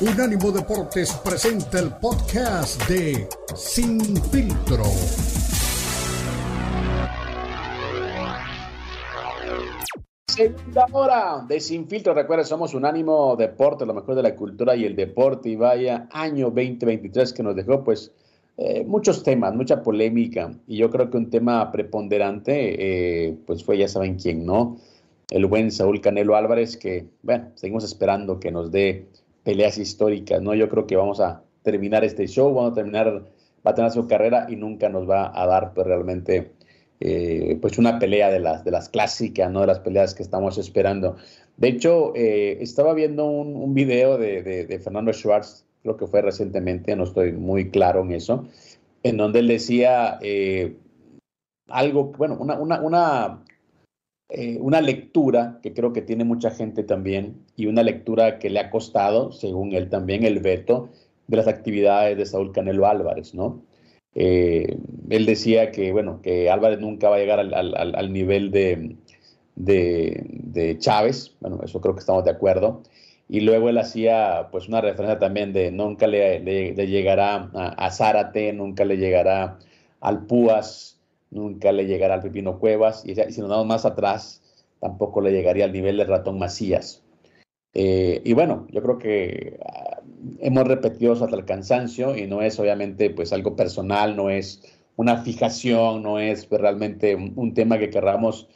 Unánimo Deportes presenta el podcast de Sin Filtro. Segunda hora de Sin Filtro. Recuerda, somos Unánimo Deportes, lo mejor de la cultura y el deporte. Y vaya año 2023 que nos dejó, pues, eh, muchos temas, mucha polémica. Y yo creo que un tema preponderante, eh, pues fue, ya saben quién, ¿no? El buen Saúl Canelo Álvarez, que, bueno, seguimos esperando que nos dé peleas históricas, ¿no? Yo creo que vamos a terminar este show, vamos a terminar, va a tener su carrera y nunca nos va a dar pues, realmente eh, pues una pelea de las, de las clásicas, ¿no? De las peleas que estamos esperando. De hecho, eh, estaba viendo un, video de, de, Fernando Schwartz, creo que fue recientemente, no estoy muy claro en eso, en donde él decía eh, algo, bueno, una, una eh, una lectura que creo que tiene mucha gente también y una lectura que le ha costado, según él también, el veto de las actividades de Saúl Canelo Álvarez, ¿no? Eh, él decía que, bueno, que Álvarez nunca va a llegar al, nivel de, de, Chávez, bueno, eso creo que estamos de acuerdo. Y luego él hacía, pues, una referencia también de nunca le, llegará a, a Zárate, nunca le llegará al Púas, nunca le llegará al Pepino Cuevas, y, si nos damos más atrás, tampoco le llegaría al nivel de Ratón Macías. Eh, y bueno, yo creo que ah, hemos repetido hasta el cansancio y no es obviamente pues algo personal, no es una fijación, no es pues, realmente un, tema que querramos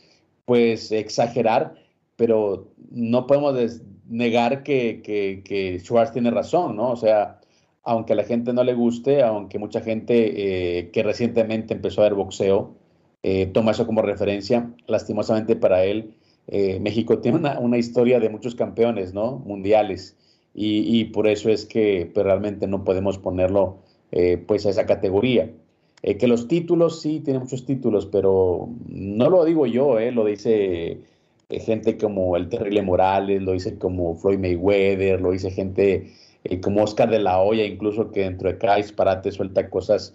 pues exagerar, pero no podemos negar que, que, que Schwartz tiene razón, ¿no? O sea, aunque a la gente no le guste, aunque mucha gente eh, que recientemente empezó a ver boxeo eh, toma eso como referencia, lastimosamente para él, eh, México tiene una, historia de muchos campeones ¿no? mundiales y, por eso es que pues, realmente no podemos ponerlo pues a esa categoría. que los títulos, sí, tiene muchos títulos, pero no lo digo yo, lo dice gente como el Terrible Morales, lo dice como Floyd Mayweather, lo dice gente eh, como Oscar de la Hoya, incluso que dentro de cada disparate suelta cosas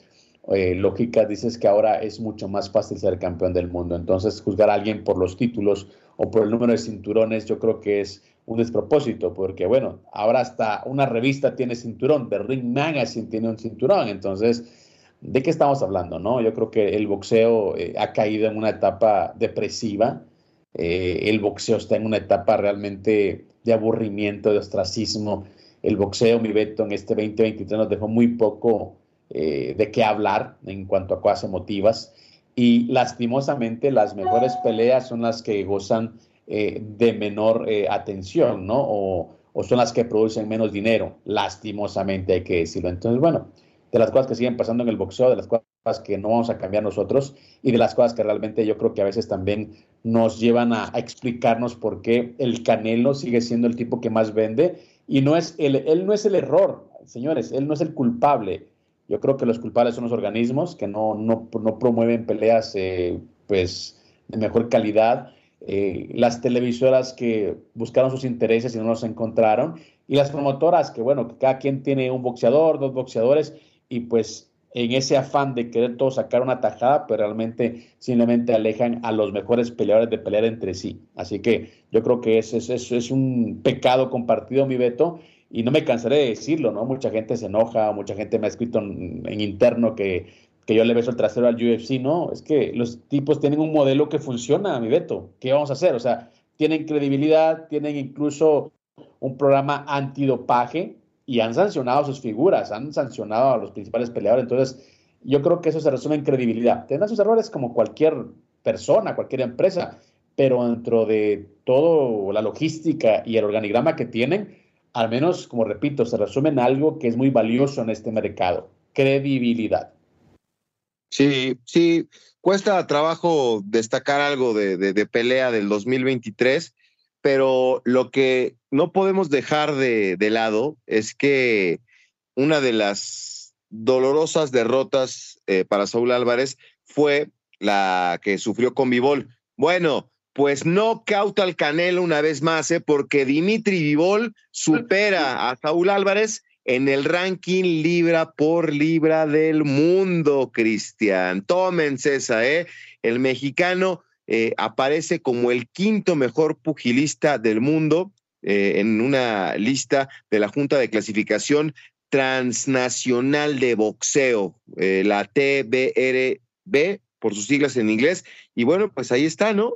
eh, lógicas, dices que ahora es mucho más fácil ser campeón del mundo. Entonces, juzgar a alguien por los títulos o por el número de cinturones, yo creo que es un despropósito, porque bueno, ahora hasta una revista tiene cinturón, The Ring Magazine tiene un cinturón, entonces, ¿de qué estamos hablando? No? Yo creo que el boxeo eh, ha caído en una etapa depresiva, el boxeo está en una etapa realmente de aburrimiento, de ostracismo, el boxeo, mi Beto, en este 2023 nos dejó muy poco eh, de qué hablar en cuanto a cosas emotivas. Y lastimosamente las mejores peleas son las que gozan eh, de menor eh, atención, ¿no? O, son las que producen menos dinero, lastimosamente hay que decirlo. Entonces, bueno, de las cosas que siguen pasando en el boxeo, de las cosas que no vamos a cambiar nosotros y de las cosas que realmente yo creo que a veces también nos llevan a explicarnos por qué el Canelo sigue siendo el tipo que más vende y no es el, él no es el error, señores, él no es el culpable. Yo creo que los culpables son los organismos que no, no, no promueven peleas eh, pues, de mejor calidad, eh, las televisoras que buscaron sus intereses y no los encontraron, y las promotoras que, bueno, que cada quien tiene un boxeador, dos boxeadores, y pues en ese afán de querer todo sacar una tajada, pues realmente simplemente alejan a los mejores peleadores de pelear entre sí. Así que yo creo que eso es, es un pecado compartido, mi Beto, y no me cansaré de decirlo, ¿no? Mucha gente se enoja, mucha gente me ha escrito en, interno que, que, yo le beso el trasero al UFC, ¿no? Es que los tipos tienen un modelo que funciona, mi Beto. ¿Qué vamos a hacer? O sea, tienen credibilidad, tienen incluso un programa antidopaje, y han sancionado sus figuras, han sancionado a los principales peleadores. Entonces, yo creo que eso se resume en credibilidad. Tendrán sus errores como cualquier persona, cualquier empresa, pero dentro de toda la logística y el organigrama que tienen, al menos, como repito, se resume en algo que es muy valioso en este mercado, credibilidad. Sí, sí, cuesta trabajo destacar algo de, de pelea del 2023 pero lo que no podemos dejar de, lado es que una de las dolorosas derrotas eh, para Saúl Álvarez fue la que sufrió con Vivol. Bueno, pues no cauta al Canelo una vez más, ¿eh? porque Dimitri Vivol supera a Saúl Álvarez en el ranking libra por libra del mundo, Cristian. Tómense esa, ¿eh? El mexicano eh, aparece como el quinto mejor pugilista del mundo, eh, en una lista de la Junta de Clasificación Transnacional de Boxeo, eh, la TBRB, por sus siglas en inglés. Y bueno, pues ahí está, ¿no?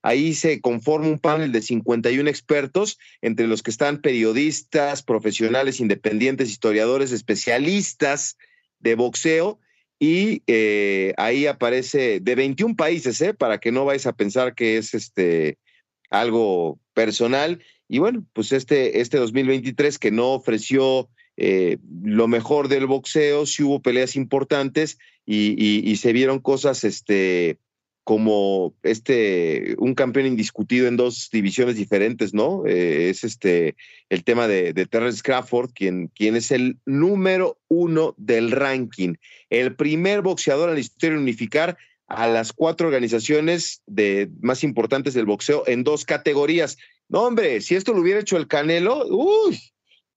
Ahí se conforma un panel de 51 expertos, entre los que están periodistas, profesionales independientes, historiadores, especialistas de boxeo. Y eh, ahí aparece de 21 países, ¿eh? Para que no vais a pensar que es este algo personal. Y bueno, pues este, este 2023 que no ofreció eh, lo mejor del boxeo, sí hubo peleas importantes y, se vieron cosas este, como este, un campeón indiscutido en dos divisiones diferentes, ¿no? Eh, es este, el tema de, Terrence Crawford, quien, quien es el número uno del ranking, el primer boxeador en la historia unificar a las cuatro organizaciones de, más importantes del boxeo en dos categorías. No, hombre, si esto lo hubiera hecho el Canelo, uy,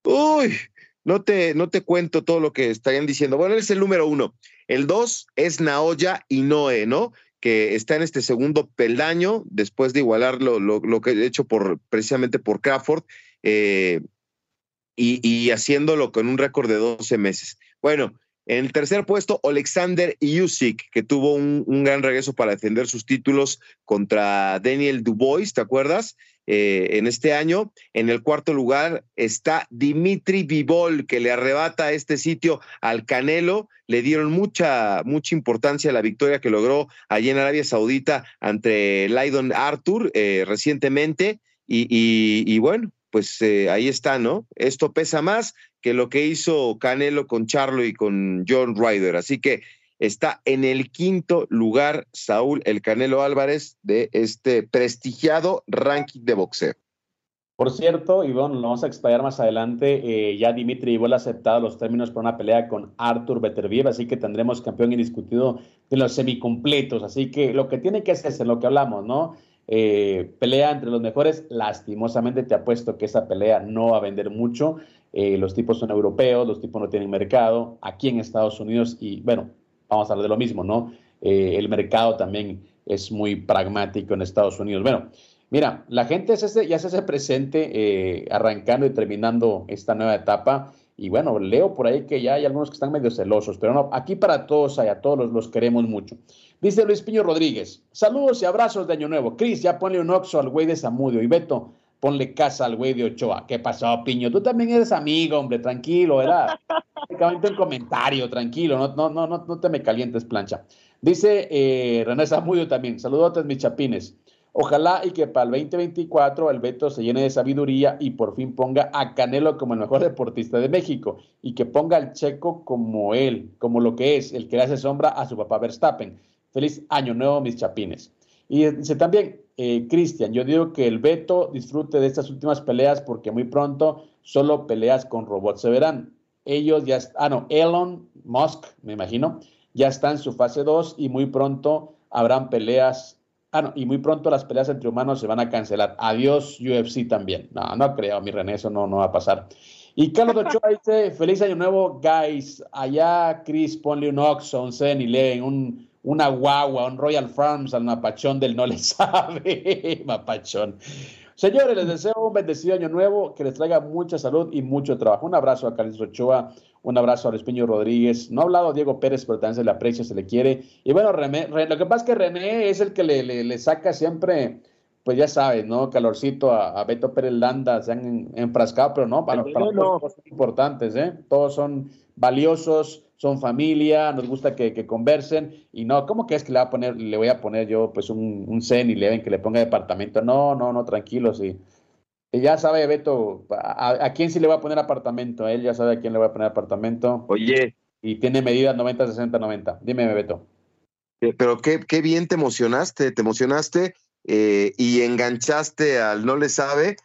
uy, no te, no te cuento todo lo que estarían diciendo. Bueno, él es el número uno. El dos es Naoya Inoue, ¿no? Que está en este segundo peldaño después de igualar lo, que he hecho precisamente por Crawford eh, y, haciéndolo con un récord de 12 meses. Bueno, en el tercer puesto, Alexander Yusik, que tuvo un, un, gran regreso para defender sus títulos contra Daniel Dubois, ¿te acuerdas? Eh, en este año. En el cuarto lugar está Dimitri Vivol, que le arrebata este sitio al Canelo. Le dieron mucha, mucha importancia a la victoria que logró allí en Arabia Saudita ante Lydon Arthur eh, recientemente. Y, bueno, pues eh, ahí está, ¿no? Esto pesa más que lo que hizo Canelo con Charlo y con John Ryder. Así que está en el quinto lugar Saúl El Canelo Álvarez de este prestigiado ranking de boxeo. Por cierto, bueno, lo vamos a explayar más adelante, eh, ya Dimitri Ivol ha aceptado los términos para una pelea con Arthur Beterbiev, así que tendremos campeón indiscutido de los semicompletos, así que lo que tiene que hacerse, lo que hablamos, ¿no? Eh, pelea entre los mejores, lastimosamente te apuesto que esa pelea no va a vender mucho, eh, los tipos son europeos, los tipos no tienen mercado, aquí en Estados Unidos, y bueno, vamos a hablar de lo mismo, ¿no? Eh, el mercado también es muy pragmático en Estados Unidos. Bueno, mira, la gente ya se hace presente eh, arrancando y terminando esta nueva etapa. Y bueno, leo por ahí que ya hay algunos que están medio celosos, pero no, aquí para todos hay, a todos los, queremos mucho. Dice Luis Piño Rodríguez, saludos y abrazos de Año Nuevo. Cris, ya ponle un oxo al güey de Zamudio. Y Beto, ponle casa al güey de Ochoa. ¿Qué pasó, Piño? Tú también eres amigo, hombre, tranquilo, ¿verdad? Únicamente un comentario, tranquilo, no, no, no, no, te me calientes, plancha. Dice eh, René Zamudio también, saludos mis chapines. Ojalá y que para el 2024 el Beto se llene de sabiduría y por fin ponga a Canelo como el mejor deportista de México y que ponga al checo como él, como lo que es, el que le hace sombra a su papá Verstappen. Feliz año nuevo, mis chapines. Y dice también, eh, Cristian, yo digo que el Beto disfrute de estas últimas peleas porque muy pronto solo peleas con robots se verán ellos ya, ah, no, Elon Musk, me imagino, ya está en su fase 2 y muy pronto habrán peleas, ah, no, y muy pronto las peleas entre humanos se van a cancelar. Adiós UFC también. No, no creo, mi René, eso no, no va a pasar. Y Carlos Ochoa dice, feliz año nuevo, guys. Allá, Chris, ponle un Oxxo, un Zen un, una guagua, un Royal Farms al mapachón del no le sabe, mapachón. Señores, les deseo un bendecido año nuevo, que les traiga mucha salud y mucho trabajo. Un abrazo a Carlos Ochoa, un abrazo a Luis Piño Rodríguez. No ha hablado Diego Pérez, pero también se le aprecia, se le quiere. Y bueno, René, lo que pasa es que René es el que le, le, saca siempre, pues ya sabes, ¿no? Calorcito a, Beto Pérez Landa, se han enfrascado, pero no, para, para todos son importantes, ¿eh? Todos son valiosos son familia, nos gusta que, conversen, y no, ¿cómo que es que le, va a poner, le voy a poner yo pues un, un zen y le ven que le ponga departamento? No, no, no, tranquilo, sí. ya sabe, Beto, a, quién sí le va a poner apartamento, él ya sabe a quién le va a poner apartamento. Oye. Y tiene medidas 90, 60, 90. Dime, Beto. Eh, pero qué, qué bien te emocionaste, te emocionaste eh, y enganchaste al no le sabe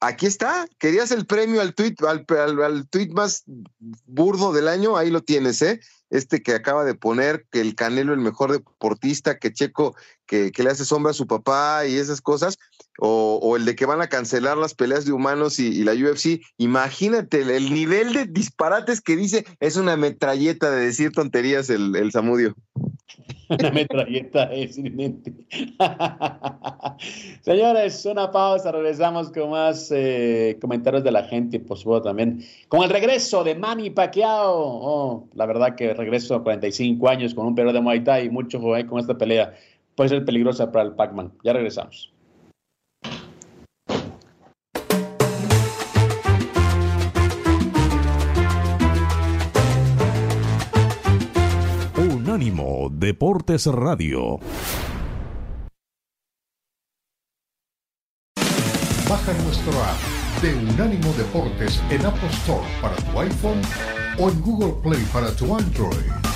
aquí está. Querías el premio al tweet, al, al, tweet más burdo del año, ahí lo tienes, ¿eh? Este que acaba de poner que el Canelo el mejor deportista, que Checo que, le hace sombra a su papá y esas cosas, o, el de que van a cancelar las peleas de humanos y, la UFC. Imagínate el, nivel de disparates que dice, es una metralleta de decir tonterías el, el Samudio. Una metralleta es inminente. Señores, una pausa. Regresamos con más eh, comentarios de la gente y por supuesto también con el regreso de Manny Pacquiao. Oh, la verdad que regreso a 45 años con un perro de Muay Thai y mucho joven con esta pelea. Puede ser peligrosa para el Pac-Man. Ya regresamos. Deportes Radio. Baja nuestro app de Unánimo Deportes en Apple Store para tu iPhone o en Google Play para tu Android.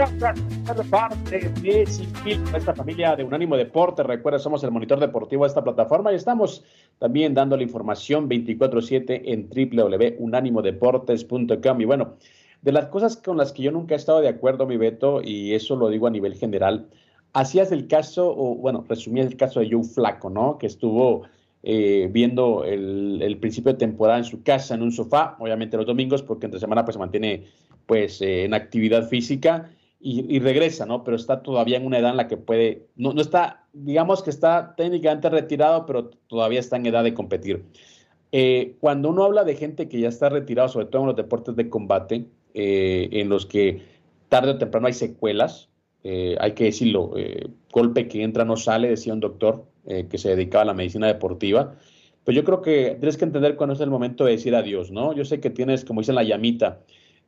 Parte de esta familia de Unánimo Deporte. Recuerda, somos el monitor deportivo de esta plataforma y estamos también dando la información 24-7 en www.unánimodeportes.com. Y bueno, de las cosas con las que yo nunca he estado de acuerdo, mi Beto, y eso lo digo a nivel general, hacías el caso, o bueno, resumías el caso de Joe Flaco, ¿no? Que estuvo eh, viendo el, principio de temporada en su casa, en un sofá, obviamente los domingos, porque entre semana pues se mantiene pues eh, en actividad física y, regresa, ¿no? Pero está todavía en una edad en la que puede, no, no está, digamos que está técnicamente retirado, pero todavía está en edad de competir. Eh, cuando uno habla de gente que ya está retirado, sobre todo en los deportes de combate, eh, en los que tarde o temprano hay secuelas, eh, hay que decirlo, golpe que entra no sale, decía un doctor que se dedicaba a la medicina deportiva, pues yo creo que tienes que entender cuándo es el momento de decir adiós, ¿no? Yo sé que tienes, como dicen, la llamita,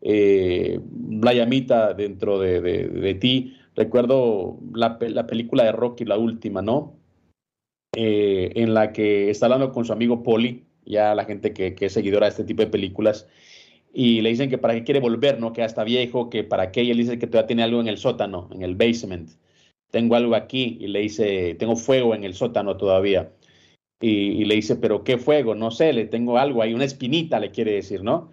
eh, la dentro de, ti. Recuerdo la, película de Rocky, la última, ¿no? Eh, en la que está hablando con su amigo Polly, ya la gente que, es seguidora de este tipo de películas, y le dicen que para qué quiere volver, ¿no? Que ya está viejo, que para qué, y él dice que todavía tiene algo en el sótano, en el basement. Tengo algo aquí, y le dice, tengo fuego en el sótano todavía. Y, y le dice, pero ¿qué fuego? No sé, le tengo algo ahí, una espinita, le quiere decir, ¿no?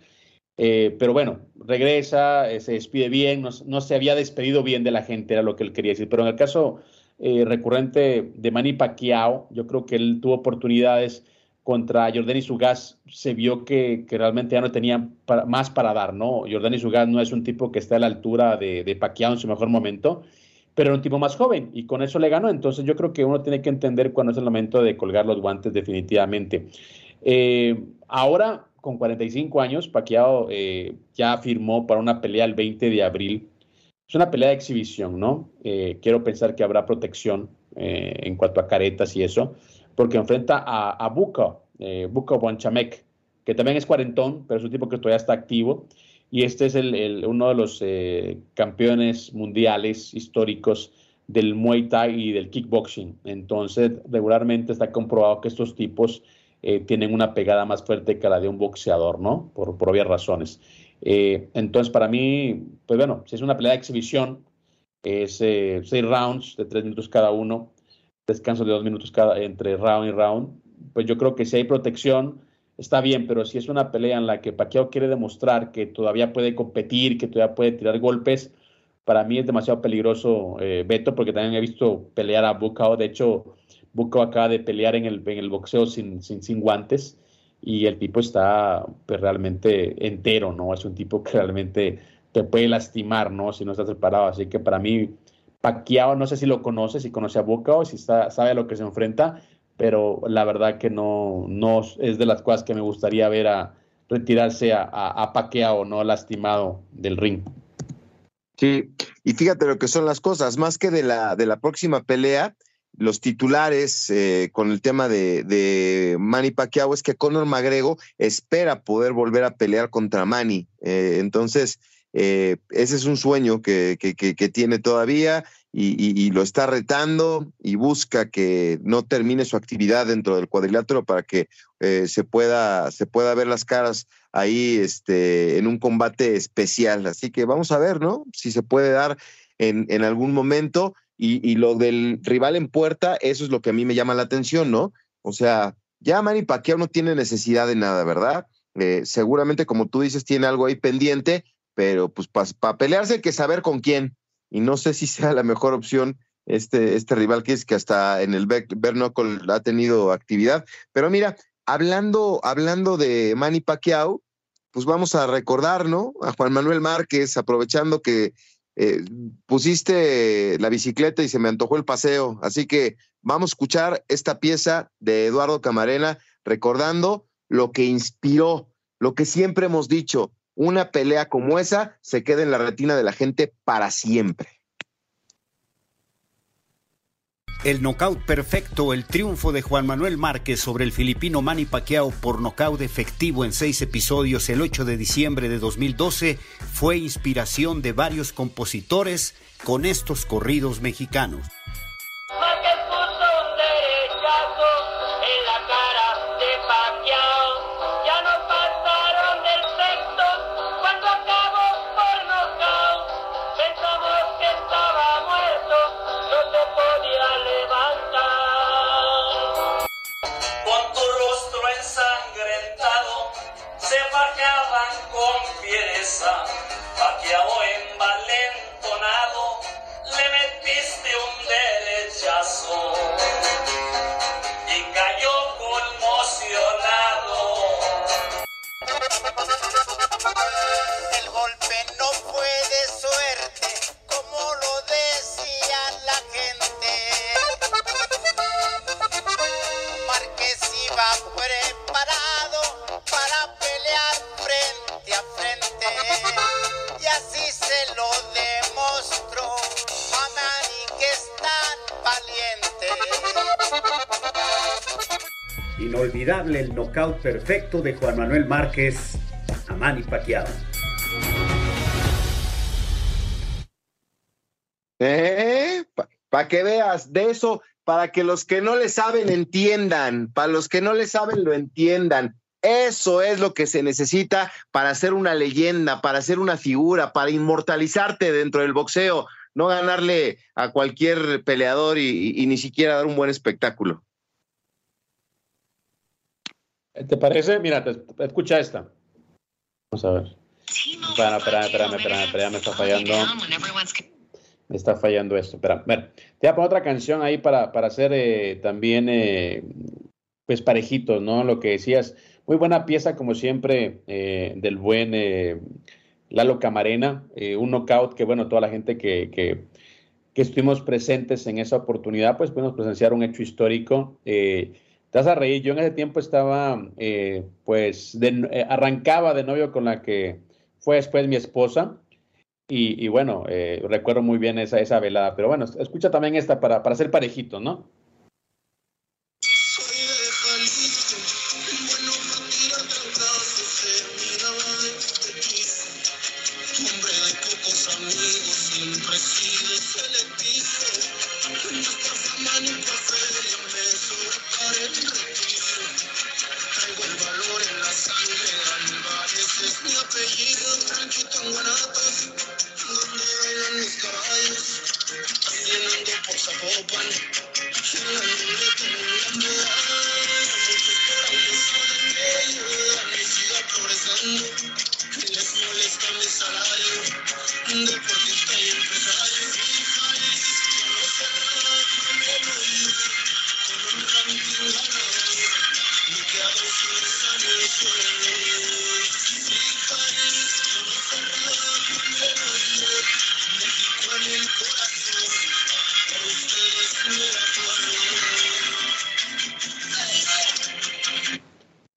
Eh, pero bueno, regresa, eh, se despide bien, no, se había despedido bien de la gente, era lo que él quería decir. Pero en el caso eh, recurrente de Manny Pacquiao, yo creo que él tuvo oportunidades contra Jordan Sugas, se vio que, realmente ya no tenía más para dar, ¿no? Jordan Sugas no es un tipo que está a la altura de, de Pacquiao en su mejor momento, pero era un tipo más joven y con eso le ganó. Entonces yo creo que uno tiene que entender cuándo es el momento de colgar los guantes definitivamente. ahora con 45 años, Pacquiao eh, ya firmó para una pelea el 20 de abril. Es una pelea de exhibición, ¿no? Eh, quiero pensar que habrá protección eh, en cuanto a caretas y eso, porque enfrenta a, a Buko, Buko que también es cuarentón, pero es un tipo que todavía está activo. Y este es el, uno de los campeones mundiales históricos del Muay Thai y del kickboxing. Entonces, regularmente está comprobado que estos tipos eh, tienen una pegada más fuerte que la de un boxeador, ¿no? Por, por obvias razones. Eh, entonces, para mí, pues bueno, si es una pelea de exhibición, es eh, seis rounds de tres minutos cada uno, descanso de dos minutos cada, entre round y round, pues yo creo que si hay protección, está bien, pero si es una pelea en la que Pacquiao quiere demostrar que todavía puede competir, que todavía puede tirar golpes, para mí es demasiado peligroso, Beto, porque también he visto pelear a Bucao, de hecho, Buco acaba de pelear en el, en el boxeo sin, sin, sin, guantes y el tipo está pues, realmente entero, ¿no? Es un tipo que realmente te puede lastimar, ¿no? Si no estás preparado. Así que para mí, Pacquiao, no sé si lo conoce, si conoce a Buco, si está, sabe a lo que se enfrenta, pero la verdad que no, no es de las cosas que me gustaría ver a retirarse a, a, a Pacquiao, ¿no? Lastimado del ring. Sí, y fíjate lo que son las cosas, más que de la, de la próxima pelea, los titulares eh, con el tema de, de, Manny Pacquiao es que Conor McGregor espera poder volver a pelear contra Manny. Eh, entonces, eh, ese es un sueño que, que, tiene todavía y, lo está retando y busca que no termine su actividad dentro del cuadrilátero para que eh, se, pueda, se pueda ver las caras ahí este, en un combate especial. Así que vamos a ver, ¿no? Si se puede dar en, en algún momento. Y, y, lo del rival en puerta, eso es lo que a mí me llama la atención, ¿no? O sea, ya Manny Pacquiao no tiene necesidad de nada, ¿verdad? Eh, seguramente, como tú dices, tiene algo ahí pendiente, pero pues para pelearse hay que saber con quién y no sé si sea la mejor opción este, este rival que es que hasta en el Bernocol ha tenido actividad. Pero mira, hablando, hablando de Manny Pacquiao, pues vamos a recordar, ¿no? A Juan Manuel Márquez, aprovechando que eh, pusiste la bicicleta y se me antojó el paseo. Así que vamos a escuchar esta pieza de Eduardo Camarena, recordando lo que inspiró, lo que siempre hemos dicho, una pelea como esa se queda en la retina de la gente para siempre. El nocaut perfecto, el triunfo de Juan Manuel Márquez sobre el filipino Manny Pacquiao por nocaut efectivo en seis episodios el 8 de diciembre de 2012 fue inspiración de varios compositores con estos corridos mexicanos. sun. Inolvidable el knockout perfecto de Juan Manuel Márquez a Manny Pacquiao. Eh, para que veas, de eso, para que los que no le saben entiendan, para los que no le saben lo entiendan. Eso es lo que se necesita para ser una leyenda, para ser una figura, para inmortalizarte dentro del boxeo, no ganarle a cualquier peleador y ni siquiera dar un buen espectáculo. ¿Te parece? Mira, escucha esta. Vamos a ver. Espera, espera, espérame, espérame, espérame, me está fallando. Me está fallando esto. Espera, ver, te voy a poner otra canción ahí para, para hacer eh, también, eh, pues parejitos, ¿no? Lo que decías. Muy buena pieza, como siempre, eh, del buen Lalo Camarena. un knockout que, bueno, toda la gente que, que, que, estuvimos presentes en esa oportunidad, pues pudimos presenciar un hecho histórico. Te vas a reír. Yo en ese tiempo estaba, eh, pues, eh, arrancaba de novio con la que fue después mi esposa. Y, bueno, eh, recuerdo muy bien esa, esa velada. Pero bueno, escucha también esta para, para ser parejito, ¿no?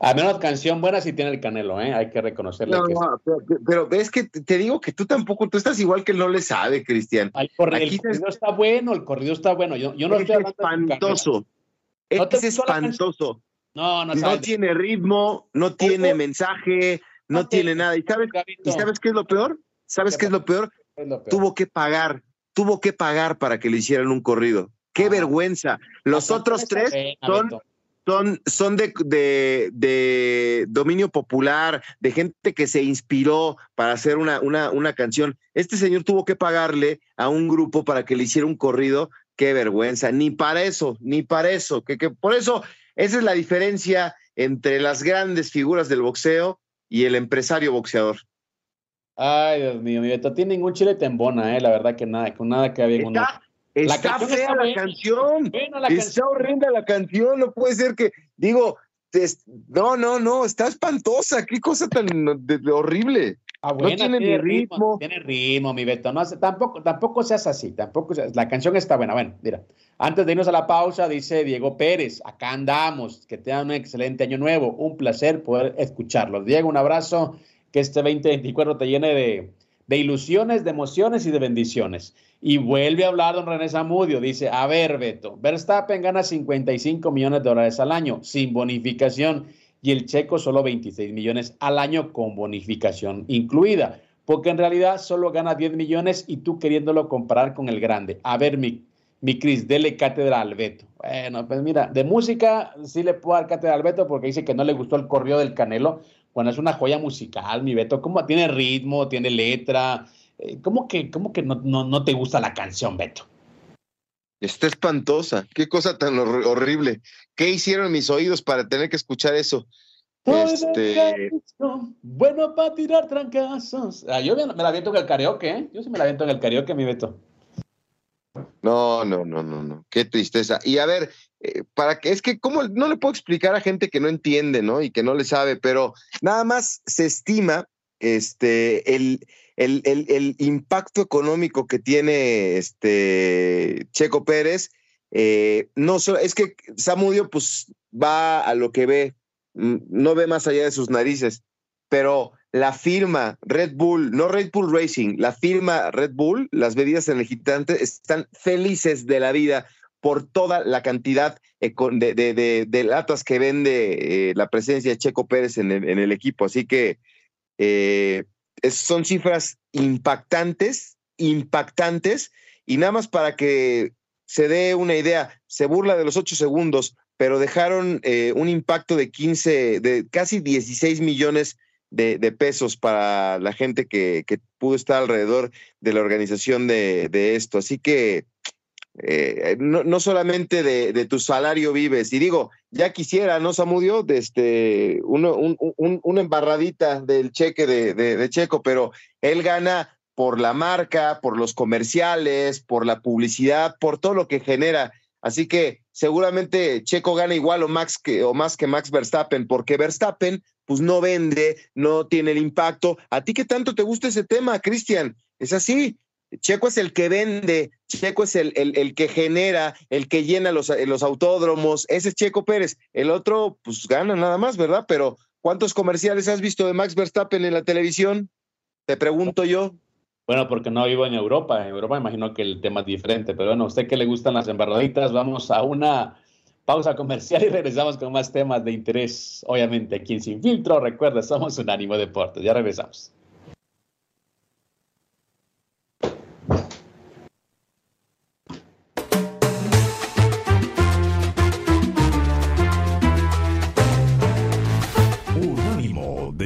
A menos canción buena si tiene el Canelo, ¿eh? Hay que reconocerle. No, pero, es que te digo que tú tampoco, tú estás igual que no le sabe, Cristian. el corrido está bueno, el corrido está bueno. Yo, yo no es estoy espantoso. es espantoso. No, no, no tiene ritmo, no tiene mensaje, no, tiene nada. ¿Y sabes, ¿Y sabes qué es lo peor? ¿Sabes qué es lo peor? Tuvo que pagar, tuvo que pagar para que le hicieran un corrido. ¡Qué ah. vergüenza! Los otros tres son, son, son de, de, dominio popular, de gente que se inspiró para hacer una, una, una canción. Este señor tuvo que pagarle a un grupo para que le hiciera un corrido. ¡Qué vergüenza! Ni para eso, ni para eso. Que, que por eso, esa es la diferencia entre las grandes figuras del boxeo y el empresario boxeador. Ay, Dios mío, mi Beto, tiene ningún chile tembona, eh, la verdad que nada, con nada que había Está, está fea la canción. está horrenda la canción, no puede ser que, digo, no, no, no, está espantosa, qué cosa tan horrible. Ah, no tiene, ni ritmo, Tiene ritmo, mi Beto. No, tampoco, tampoco seas así. Tampoco La canción está buena. Bueno, mira. Antes de irnos a la pausa, dice Diego Pérez. Acá andamos. Que tengan un excelente año nuevo. Un placer poder escucharlos. Diego, un abrazo. Que este 2024 te llene de, de ilusiones, de emociones y de bendiciones. Y vuelve a hablar don René Zamudio. Dice: A ver, Beto. Verstappen gana 55 millones de dólares al año sin bonificación y el checo solo 26 millones al año con bonificación incluida, porque en realidad solo gana 10 millones y tú queriéndolo comparar con el grande. A ver, mi, mi Cris, dele cátedra al Beto. Bueno, pues mira, de música sí le puedo dar cátedra al Beto porque dice que no le gustó el corrido del Canelo, cuando es una joya musical, mi Beto, ¿cómo tiene ritmo, tiene letra? Eh, ¿Cómo que, cómo que no, no, no te gusta la canción, Beto? Está espantosa. Qué cosa tan horrible. ¿Qué hicieron mis oídos para tener que escuchar eso? Este... Bueno para tirar trancazos. Ah, yo me, la aviento en el karaoke, ¿eh? Yo sí me la aviento en el karaoke, mi Beto. No, no, no, no, no. Qué tristeza. Y a ver, eh, para que es que cómo no le puedo explicar a gente que no entiende, ¿no? Y que no le sabe, pero nada más se estima este el el, impacto económico que tiene este Checo Pérez, eh, no es que Samudio pues va a lo que ve, no ve más allá de sus narices, pero la firma Red Bull, no Red Bull Racing, la firma Red Bull, las bebidas energizantes están felices de la vida por toda la cantidad de, latas que vende eh, la presencia de Checo Pérez en el, equipo. Así que eh, son cifras impactantes, impactantes, y nada más para que se dé una idea, se burla de los ocho segundos, pero dejaron eh, un impacto de 15, de casi 16 millones de, pesos para la gente que, pudo estar alrededor de la organización de, de esto. Así que eh, no, solamente de, tu salario vives. Y digo, ya quisiera, ¿no, Samudio? De este, uno, una embarradita del cheque de, Checo, pero él gana por la marca, por los comerciales, por la publicidad, por todo lo que genera. Así que seguramente Checo gana igual o, Max que, o más que Max Verstappen, porque Verstappen pues no vende, no tiene el impacto. ¿A ti qué tanto te gusta ese tema, Cristian? Es así, Checo es el que vende, Checo es el, el, que genera, el que llena los, los, autódromos, ese es Checo Pérez. El otro, pues gana nada más, ¿verdad? Pero ¿cuántos comerciales has visto de Max Verstappen en la televisión? Te pregunto yo. Bueno, porque no vivo en Europa. En Europa imagino que el tema es diferente, pero bueno, a usted que le gustan las embarraditas, vamos a una pausa comercial y regresamos con más temas de interés, obviamente, aquí en Sin Filtro. Recuerda, somos un ánimo deporte. Ya regresamos.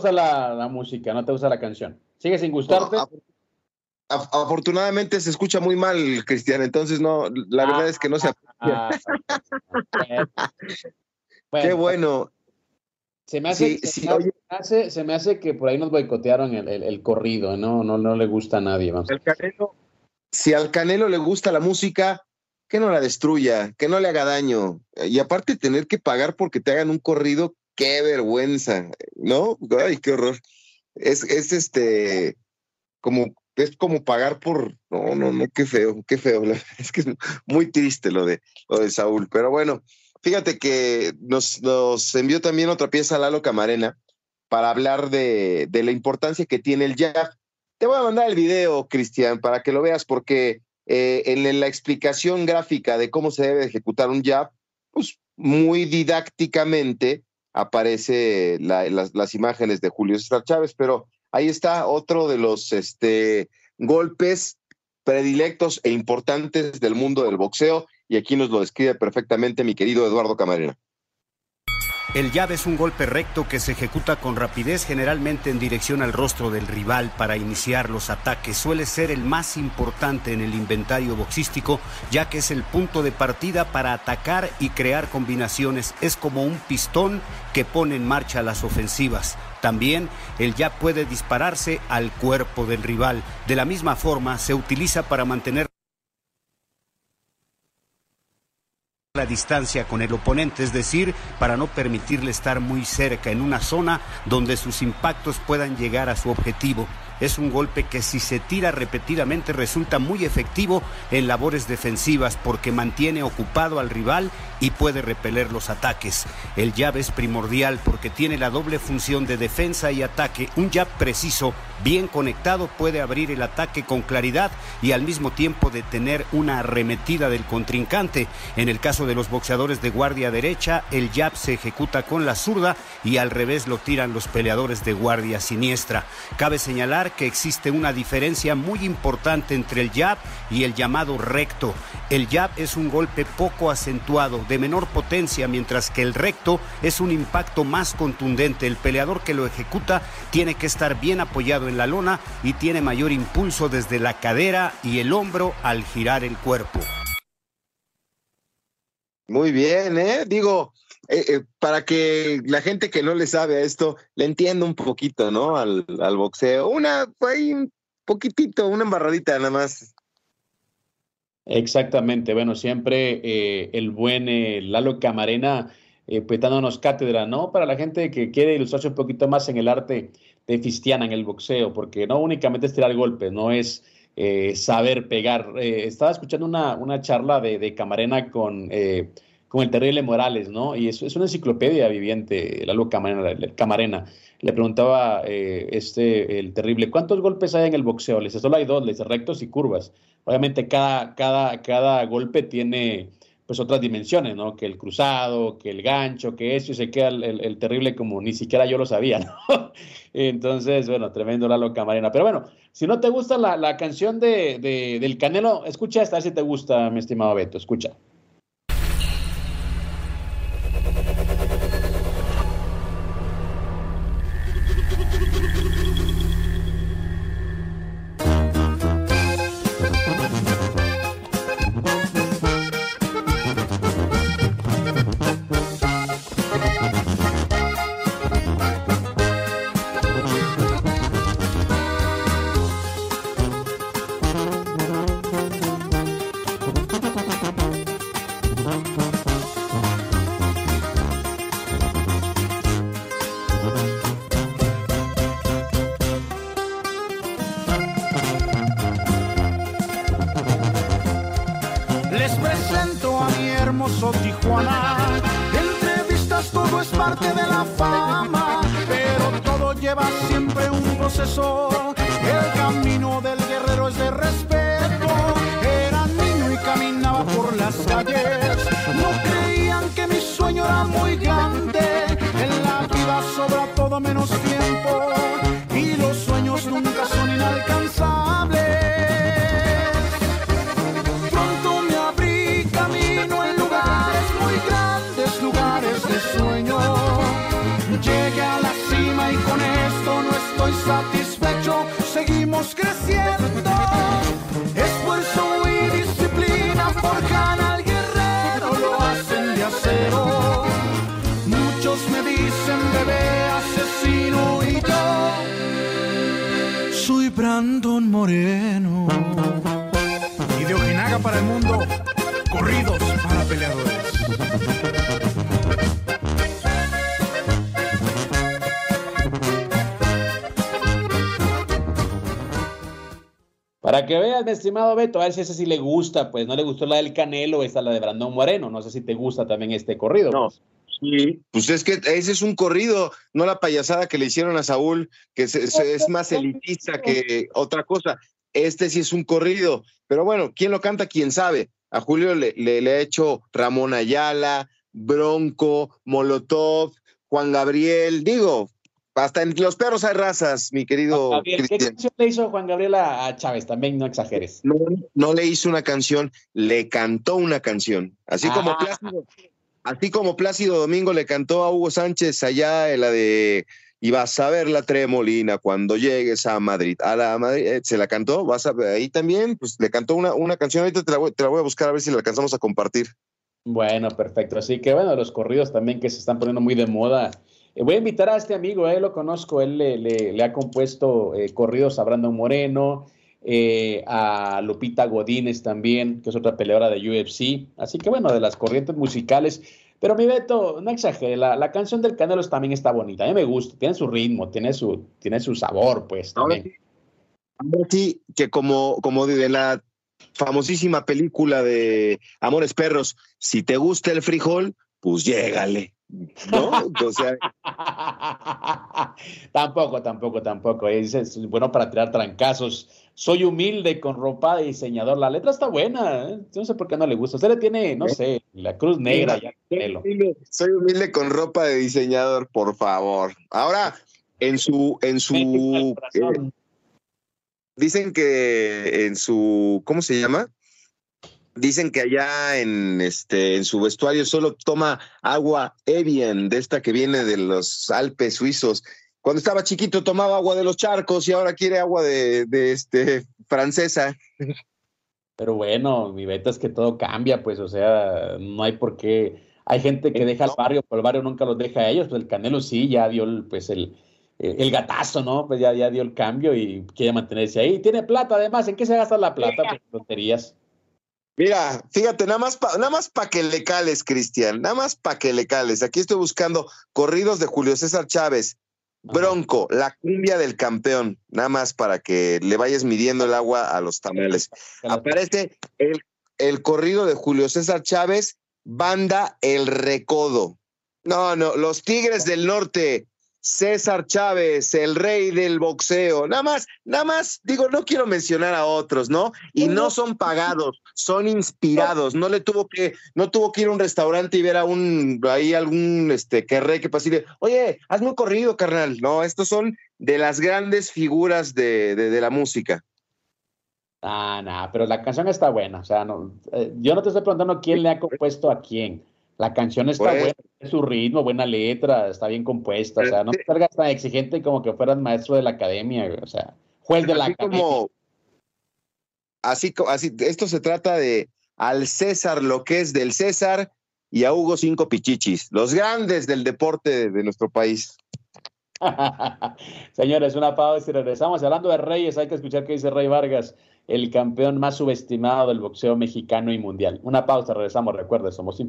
Gusta la, música, no te gusta la canción? ¿Sigue sin gustarte? afortunadamente se escucha muy mal, Cristian, entonces no, la verdad es que no se ah, Qué bueno. Se me hace, se, me hace, que por ahí nos boicotearon el, corrido, ¿no? ¿no? No le gusta a nadie. si al Canelo le gusta la música, que no la destruya, que no le haga daño. Y aparte tener que pagar porque te hagan un corrido, qué vergüenza, ¿no? Ay, qué horror. Es, es este, como, es como pagar por, no, no, no, qué feo, qué feo. Es que es muy triste lo de, lo de Saúl. Pero bueno, Fíjate que nos, nos envió también otra pieza Lalo Camarena para hablar de, de, la importancia que tiene el jab. Te voy a mandar el video, Cristian, para que lo veas, porque eh, en la explicación gráfica de cómo se debe ejecutar un jab, pues muy didácticamente aparece las, las, imágenes de Julio César Chávez, pero ahí está otro de los este, golpes predilectos e importantes del mundo del boxeo y aquí nos lo describe perfectamente mi querido Eduardo Camarena. El llave es un golpe recto que se ejecuta con rapidez generalmente en dirección al rostro del rival para iniciar los ataques. Suele ser el más importante en el inventario boxístico ya que es el punto de partida para atacar y crear combinaciones. Es como un pistón que pone en marcha las ofensivas. También el jab puede dispararse al cuerpo del rival. De la misma forma se utiliza para mantener la distancia con el oponente, es decir, para no permitirle estar muy cerca en una zona donde sus impactos puedan llegar a su objetivo. Es un golpe que si se tira repetidamente resulta muy efectivo en labores defensivas porque mantiene ocupado al rival y puede repeler los ataques. El jab es primordial porque tiene la doble función de defensa y ataque. Un jab preciso, bien conectado, puede abrir el ataque con claridad y al mismo tiempo detener una arremetida del contrincante. En el caso de los boxeadores de guardia derecha, el jab se ejecuta con la zurda y al revés lo tiran los peleadores de guardia siniestra. Cabe señalar que existe una diferencia muy importante entre el jab y el llamado recto. El jab es un golpe poco acentuado, de menor potencia, mientras que el recto es un impacto más contundente. El peleador que lo ejecuta tiene que estar bien apoyado en la lona y tiene mayor impulso desde la cadera y el hombro al girar el cuerpo. Muy bien, ¿eh? Digo, eh, eh, para que la gente que no le sabe a esto le entienda un poquito, ¿no? Al, boxeo. Una, ahí un poquitito, una embarradita nada más. Exactamente, bueno, siempre eh, el buen Lalo Camarena pues dándonos cátedra, ¿no? Para la gente que quiere ilustrarse un poquito más en el arte de Fistiana, en el boxeo, porque no únicamente es tirar golpes, no es saber pegar. estaba escuchando una, una charla de, de Camarena con con el terrible Morales, ¿no? Y es, es una enciclopedia viviente, Lalo Camarena. Camarena. Le preguntaba eh, este, el terrible, ¿cuántos golpes hay en el boxeo? Le dice, solo hay dos, le dice, rectos y curvas. Obviamente cada, cada, cada golpe tiene pues otras dimensiones, ¿no? Que el cruzado, que el gancho, que eso, y se queda el, terrible como ni siquiera yo lo sabía, ¿no? Entonces, bueno, tremendo Lalo Camarena. Pero bueno, si no te gusta la, la canción de, de, del Canelo, escucha esta, si te gusta, mi estimado Beto, escucha. procesó. Para que veas, mi estimado Beto, a ver si esa sí le gusta, pues no le gustó la del Canelo, esta la de Brandon Moreno. No sé si te gusta también este corrido. No. pues. Sí, pues es que ese es un corrido, no la payasada que le hicieron a Saúl, que es, es- es más elitista que otra cosa. Este sí es un corrido, pero bueno, ¿quién lo canta? ¿Quién sabe? A Julio le, le- le ha hecho Ramón Ayala, Bronco, Molotov, Juan Gabriel, digo, hasta en los perros hay razas, mi querido Gabriel, ¿Qué canción le hizo Juan Gabriel a, Chávez? También no exageres. No, no le hizo una canción, le cantó una canción. Así como Ah. Plácido, así como Plácido Domingo le cantó a Hugo Sánchez allá en la de y vas a ver la tremolina cuando llegues a Madrid. A la Madrid eh, se la cantó, vas a ver ahí también, pues le cantó una, una canción, ahorita te la, voy, te la voy a buscar a ver si la alcanzamos a compartir. Bueno, perfecto. Así que bueno, los corridos también que se están poniendo muy de moda. Eh, voy a invitar a este amigo, él lo conozco, él le, le- le ha compuesto eh, corridos a Brandon Moreno, eh, a Lupita Godínez también, que es otra peleadora de UFC. Así que bueno, de las corrientes musicales. Pero mi Beto, no exagere, la, la canción del Canelo también está bonita, a mí me gusta, tiene su ritmo, tiene su, tiene su sabor, pues también. Ahora sí, que como, como de la famosísima película de Amores Perros, si te gusta el frijol, pues llégale. ¿No? O sea, tampoco, tampoco, tampoco. Es, es bueno para tirar trancazos. Soy humilde con ropa de diseñador. La letra está buena. ¿eh? No sé por qué no le gusta. Usted le tiene, no sé, la cruz negra ya. Soy humilde con ropa de diseñador, por favor. Ahora, en su, en su, eh, dicen que en su, ¿cómo se llama? Dicen que allá en este, en su vestuario solo toma agua Evian, de esta que viene de los Alpes suizos. Cuando estaba chiquito tomaba agua de los charcos y ahora quiere agua de, de este francesa. Pero bueno, mi beta es que todo cambia, pues, o sea, no hay por qué. Hay gente que deja el barrio, pero el barrio nunca los deja a ellos. Pues el Canelo sí, ya dio el, pues el, el gatazo, ¿no? Pues ya, ya dio el cambio y quiere mantenerse ahí. Tiene plata, además. ¿En qué se gasta la plata? Pues tonterías. Mira, fíjate, nada más para nada más pa que le cales, Cristian, nada más para que le cales. Aquí estoy buscando corridos de Julio César Chávez, Bronco, la cumbia del campeón, nada más para que le vayas midiendo el agua a los tamales. Aparece el, el corrido de Julio César Chávez, banda El Recodo. No, no, los Tigres del Norte, César Chávez, el rey del boxeo. Nada más, nada más, digo, no quiero mencionar a otros, ¿no? Y no son pagados, son inspirados. No le tuvo que, no tuvo que ir a un restaurante y ver a un, ahí algún, este, que rey que pasile, oye, hazme un corrido, carnal. No, estos son de las grandes figuras de, de, de la música. Ah, nah, pero la canción está buena. O sea, no, eh, yo no te estoy preguntando quién le ha compuesto a quién. La canción está Pues- buena, su ritmo, buena letra, está bien compuesta. O sea, no salgas tan exigente como que fueras maestro de la academia, güey, o sea, juez de la así academia. como así, así esto se trata de al César lo que es del César y a Hugo Cinco Pichichis, los grandes del deporte de, nuestro país. Señores, una pausa y regresamos. Hablando de Reyes, hay que escuchar qué dice Rey Vargas, el campeón más subestimado del boxeo mexicano y mundial. Una pausa, regresamos. Recuerde, somos Sin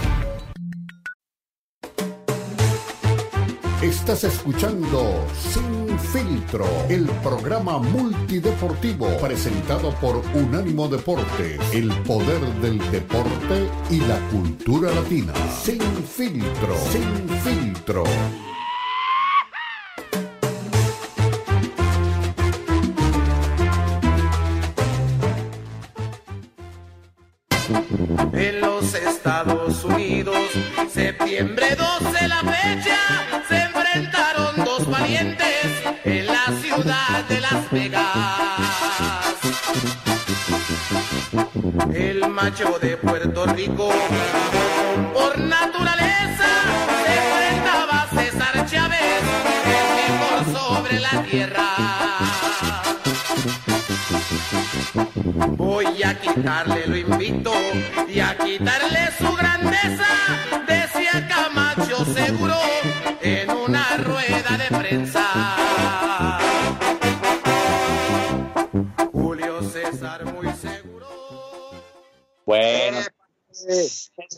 Estás escuchando Sin Filtro, el programa multideportivo presentado por Unánimo Deportes, el poder del deporte y la cultura latina. Sin Filtro, Sin Filtro. En los Estados Unidos, septiembre 12 la fecha macho de Puerto Rico, por naturaleza, se enfrentaba César Chávez, el mejor sobre la tierra. Voy a quitarle lo invito y a quitarle su grandeza,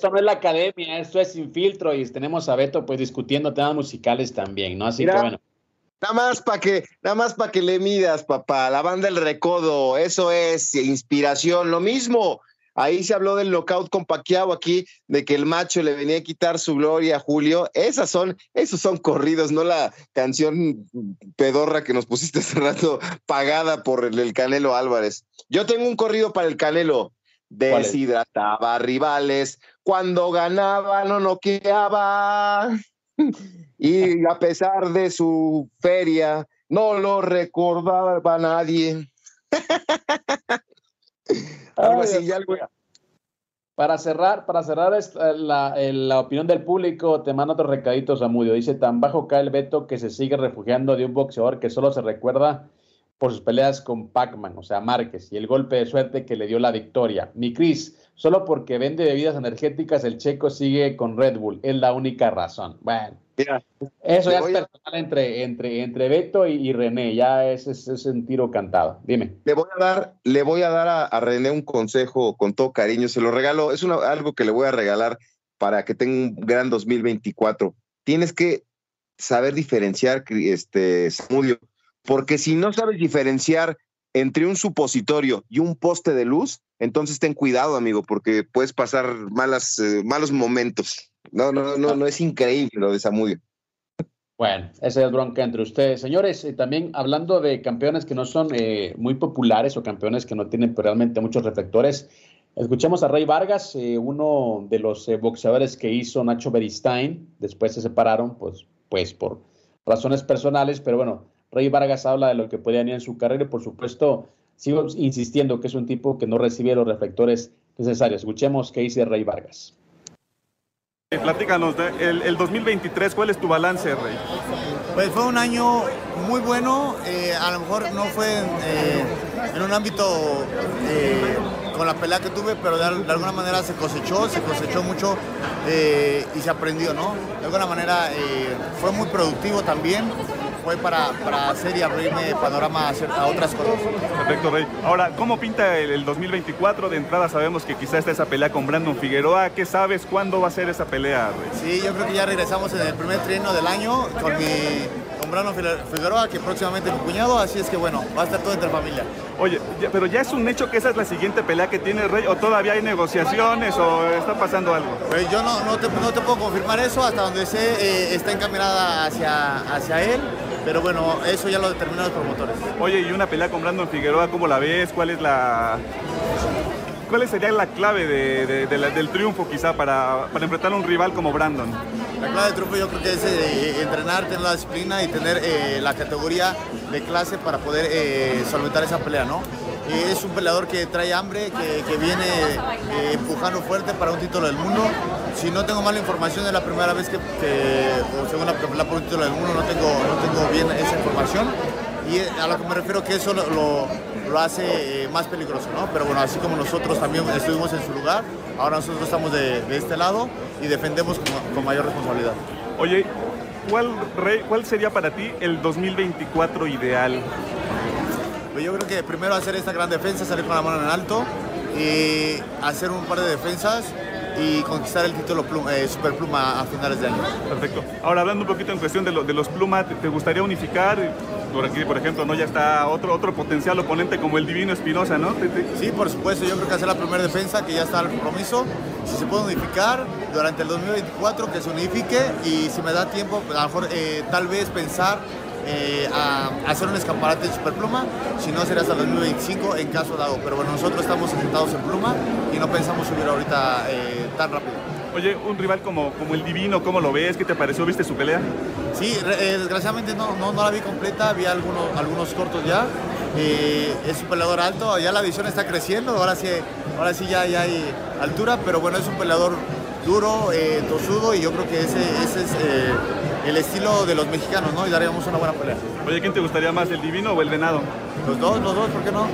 esto no es la academia, esto es sin filtro y tenemos a Beto pues discutiendo temas musicales también, ¿no? Así Mira. que bueno. Nada más para que, nada más para que le midas, papá. La banda El Recodo, eso es inspiración. Lo mismo. Ahí se habló del knockout con Paquiao aquí, de que el macho le venía a quitar su gloria a Julio. Esas son, esos son corridos, no la canción pedorra que nos pusiste hace rato, pagada por el, el Canelo Álvarez. Yo tengo un corrido para el Canelo. Deshidrataba rivales, cuando ganaba no noqueaba. Y a pesar de su feria, no lo recordaba nadie. algo Ay, así, Dios ya algo. mío. Para cerrar, para cerrar esta- la, el- la opinión del público, te mando otro recadito, Samudio. Dice, tan bajo cae el veto que se sigue refugiando de un boxeador que solo se recuerda por sus peleas con Pac-Man, o sea, Márquez, y el golpe de suerte que le dio la victoria. Mi Cris, solo porque vende bebidas energéticas, el checo sigue con Red Bull. Es la única razón. Bueno, Mira, eso ya es voy a- personal entre, entre, entre Beto y, y René, ya es, es, es un tiro cantado. Dime. le voy a dar, le voy a dar a, a René un consejo con todo cariño. Se lo regalo. Es una- algo que le voy a regalar para que tenga un gran 2024. Tienes que saber diferenciar, este, Samudio, porque si no sabes diferenciar entre un supositorio y un poste de luz, entonces ten cuidado, amigo, porque puedes pasar malas, eh, malos momentos. No, no, no, no es increíble lo de Samudio. Bueno, esa es bronca entre ustedes. Señores, eh, también hablando de campeones que no son eh, muy populares o campeones que no tienen realmente muchos reflectores, escuchemos a Rey Vargas, uno de los boxeadores que hizo Nacho Beristain. Después se separaron, pues, pues por razones personales, pero bueno, Rey Vargas habla de lo que podía venir en su carrera y por supuesto sigo insistiendo que es un tipo que no recibe los reflectores necesarios. Escuchemos qué dice Rey Vargas. Eh, Platícanos, de- el, el 2023, ¿cuál es tu balance, Rey? Pues fue un año muy bueno, eh, a lo mejor no fue en, eh, en un ámbito eh, con la pelea que tuve, pero de, al- de alguna manera se cosechó, se cosechó mucho eh, y se aprendió, ¿no? De alguna manera eh, fue muy productivo también, fue para, para hacer y abrirme panorama a, hacer, a otras cosas. Perfecto, Rey. Ahora, ¿cómo pinta el, el 2024? De entrada sabemos que quizá está esa pelea con Brandon Figueroa. ¿Qué sabes? ¿Cuándo va a ser esa pelea, Rey? Sí, yo creo que ya regresamos en el primer trienio del año con mi con Brano Figueroa, que próximamente es mi cuñado, así es que bueno, va a estar todo entre familia. Oye, ya- pero ya es un hecho que esa es la siguiente pelea que tiene Rey, o todavía hay negociaciones, o está pasando algo. Pues yo no, no, te, no te puedo confirmar eso, hasta donde sé eh, está encaminada hacia, hacia él, pero bueno, eso ya lo determinan los promotores. Oye, y una pelea con Brandon Figueroa, ¿cómo la ves? ¿Cuál es la. ¿Cuál sería la clave de- de- de la- del triunfo quizá para, para enfrentar a un rival como Brandon? La clave del triunfo yo creo que es eh, entrenar, tener la disciplina y tener eh, la categoría de clase para poder eh, solventar esa pelea, ¿no? Es un peleador que trae hambre, que, viene eh, empujando fuerte para un título del mundo. Si no tengo mala información, es la primera vez que, que o segunda que pelea por un título del mundo, no tengo, no tengo bien esa información. Y eh, a lo que me refiero que eso lo, lo- hace eh, más peligroso, ¿no? Pero bueno, así como nosotros también estuvimos en su lugar, ahora nosotros estamos de, de este lado y defendemos con, mayor responsabilidad. Oye, ¿cuál, Rey, ¿cuál sería para ti el 2024 ideal? Pues yo creo que primero hacer esta gran defensa, salir con la mano en alto, y hacer un par de defensas y conquistar el título pluma, eh, Superpluma a finales de año. Perfecto. Ahora, hablando un poquito en cuestión de, lo- de los Pluma, ¿te, te gustaría unificar? Por aquí, por ejemplo, ¿no? Ya está otro, otro potencial oponente como el Divino Espinosa, ¿no? Te- te- Sí, por supuesto, yo creo que hacer la primera defensa, que ya está el compromiso, si se puede unificar durante el 2024, que se unifique y si me da tiempo, a lo mejor eh, tal vez pensar eh, a, hacer un escaparate de superpluma, si no será hasta el 2025 en caso dado. Pero bueno, nosotros estamos sentados en pluma y no pensamos subir ahorita eh, tan rápido. Oye, un rival como, como el Divino, ¿cómo lo ves? ¿Qué te pareció? ¿Viste su pelea? Sí, eh, desgraciadamente no, no, no, la vi completa, vi algunos, algunos cortos ya. Es un peleador alto, ya la visión está creciendo, ahora sí, ahora sí ya, ya hay altura, pero bueno, es un peleador duro, tosudo y yo creo que ese, ese es el estilo de los mexicanos, ¿no? Y daríamos una buena pelea. Oye, ¿quién te gustaría más, el Divino o el Venado? Los dos, los dos, ¿por qué no?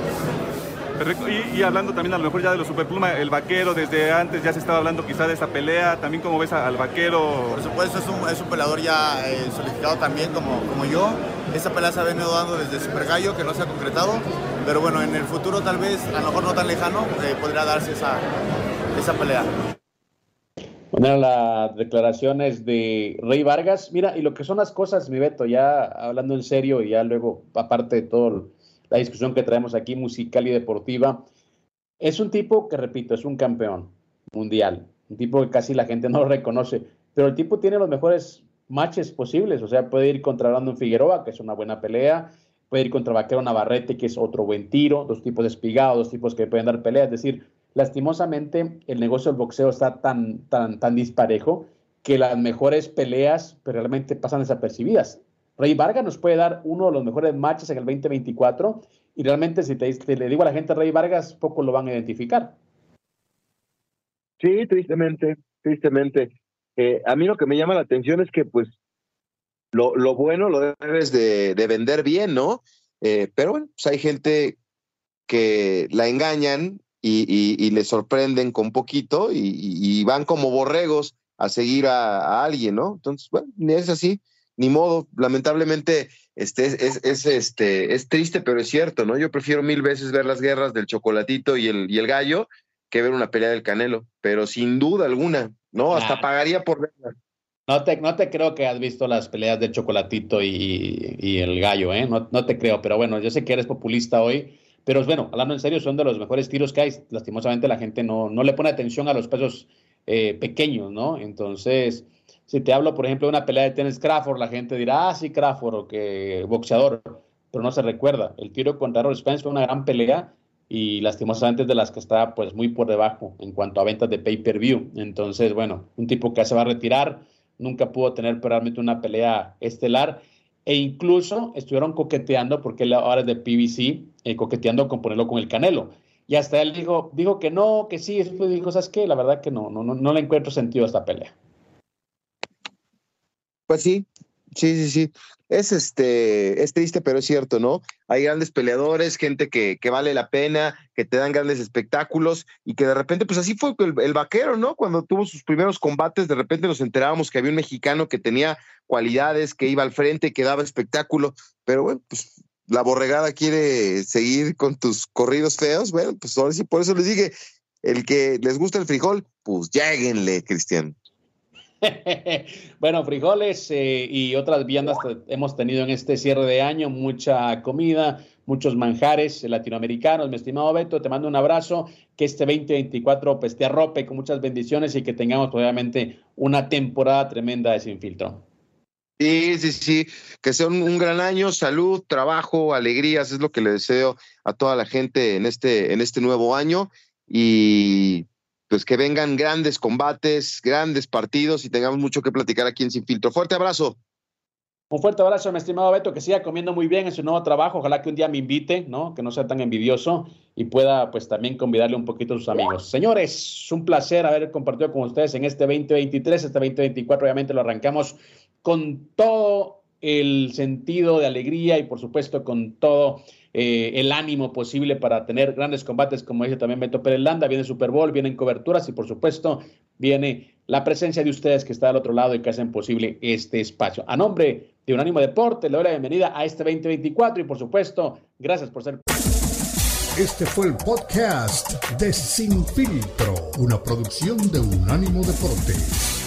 Y, y, hablando también a lo mejor ya de los Superpluma, el vaquero, desde antes ya se estaba hablando quizá de esa pelea, también como ves al vaquero. Por supuesto, es un, es un peleador ya eh, solicitado también como, como yo. Esa pelea se ha venido dando desde Super Gallo, que no se ha concretado, pero bueno, en el futuro tal vez, a lo mejor no tan lejano, eh, podría darse esa, esa pelea. Las declaraciones de Rey Vargas, mira, y lo que son las cosas, mi Beto, ya hablando en serio y ya luego, aparte de todo la discusión que traemos aquí, musical y deportiva. Es un tipo que, repito, es un campeón mundial, un tipo que casi la gente no lo reconoce, pero el tipo tiene los mejores matches posibles, o sea, puede ir contra Brandon Figueroa, que es una buena pelea, puede ir contra Vaquero Navarrete, que es otro buen tiro, dos tipos despigados, dos tipos que pueden dar pelea, es decir, lastimosamente el negocio del boxeo está tan, tan, tan disparejo que las mejores peleas realmente pasan desapercibidas. Rey Vargas nos puede dar uno de los mejores matches en el 2024 y realmente si te, le digo a la gente Rey Vargas, poco lo van a identificar. Sí, tristemente, tristemente. Eh, a mí lo que me llama la atención es que pues lo, lo bueno lo debes de, de vender bien, ¿no? Eh, pero bueno, pues hay gente que la engañan y, y, y le sorprenden con poquito y, y, van como borregos a seguir a, a alguien, ¿no? Entonces, bueno, es así ni modo, lamentablemente este, es, es, este, es triste, pero es cierto, ¿no? Yo prefiero mil veces ver las guerras del chocolatito y el, y el gallo que ver una pelea del canelo, pero sin duda alguna, ¿no? Hasta pagaría por verla. No te, no te creo que has visto las peleas de chocolatito y, y el gallo, ¿eh? No, no te creo, pero bueno, yo sé que eres populista hoy, pero bueno, hablando en serio, son de los mejores tiros que hay. Lastimosamente la gente no, no le pone atención a los pesos eh, pequeños, ¿no? Entonces, si te hablo, por ejemplo, de una pelea de tenis Crawford, la gente dirá, ah, sí, Crawford, o que boxeador, pero no se recuerda. El tiro contra Errol Spence fue una gran pelea y lastimosamente es de las que está pues muy por debajo en cuanto a ventas de pay-per-view. Entonces, bueno, un tipo que se va a retirar, nunca pudo tener realmente una pelea estelar e incluso estuvieron coqueteando, porque él ahora es de PBC, eh, coqueteando con ponerlo con el Canelo. Y hasta él dijo, dijo que no, que sí, dijo, ¿sabes qué? La verdad que no, no, no, no le encuentro sentido a esta pelea. Pues sí, sí, sí, sí. Es este, es triste, pero es cierto, ¿no? Hay grandes peleadores, gente que, que vale la pena, que te dan grandes espectáculos y que de repente, pues así fue el, el, vaquero, ¿no? Cuando tuvo sus primeros combates, de repente nos enterábamos que había un mexicano que tenía cualidades, que iba al frente, que daba espectáculo, pero bueno, pues la borregada quiere seguir con tus corridos feos, bueno, pues ahora sí, por eso les dije, el que les gusta el frijol, pues lléguenle, Cristian. bueno, frijoles eh, y otras viandas hemos tenido en este cierre de año, mucha comida, muchos manjares latinoamericanos. Mi estimado Beto, te mando un abrazo, que este 2024 pues te arrope con muchas bendiciones y que tengamos obviamente una temporada tremenda de Sin Filtro. Sí, sí, sí, que sea un, un, gran año, salud, trabajo, alegrías, es lo que le deseo a toda la gente en este, en este nuevo año. Y pues que vengan grandes combates, grandes partidos y tengamos mucho que platicar aquí en Sin Filtro. Fuerte abrazo. Un fuerte abrazo, mi estimado Beto, que siga comiendo muy bien en su nuevo trabajo. Ojalá que un día me invite, ¿no? Que no sea tan envidioso y pueda, pues, también convidarle un poquito a sus amigos. Señores, un placer haber compartido con ustedes en este 2023. Este 2024, obviamente, lo arrancamos con todo el sentido de alegría y, por supuesto, con todo eh, el ánimo posible para tener grandes combates, como dice también Beto Pérez Landa, viene Super Bowl, vienen coberturas y por supuesto viene la presencia de ustedes que está al otro lado y que hacen posible este espacio. A nombre de Unánimo Deporte, le doy la bienvenida a este 2024 y por supuesto, gracias por ser. Este fue el podcast de Sin Filtro, una producción de Unánimo Deporte.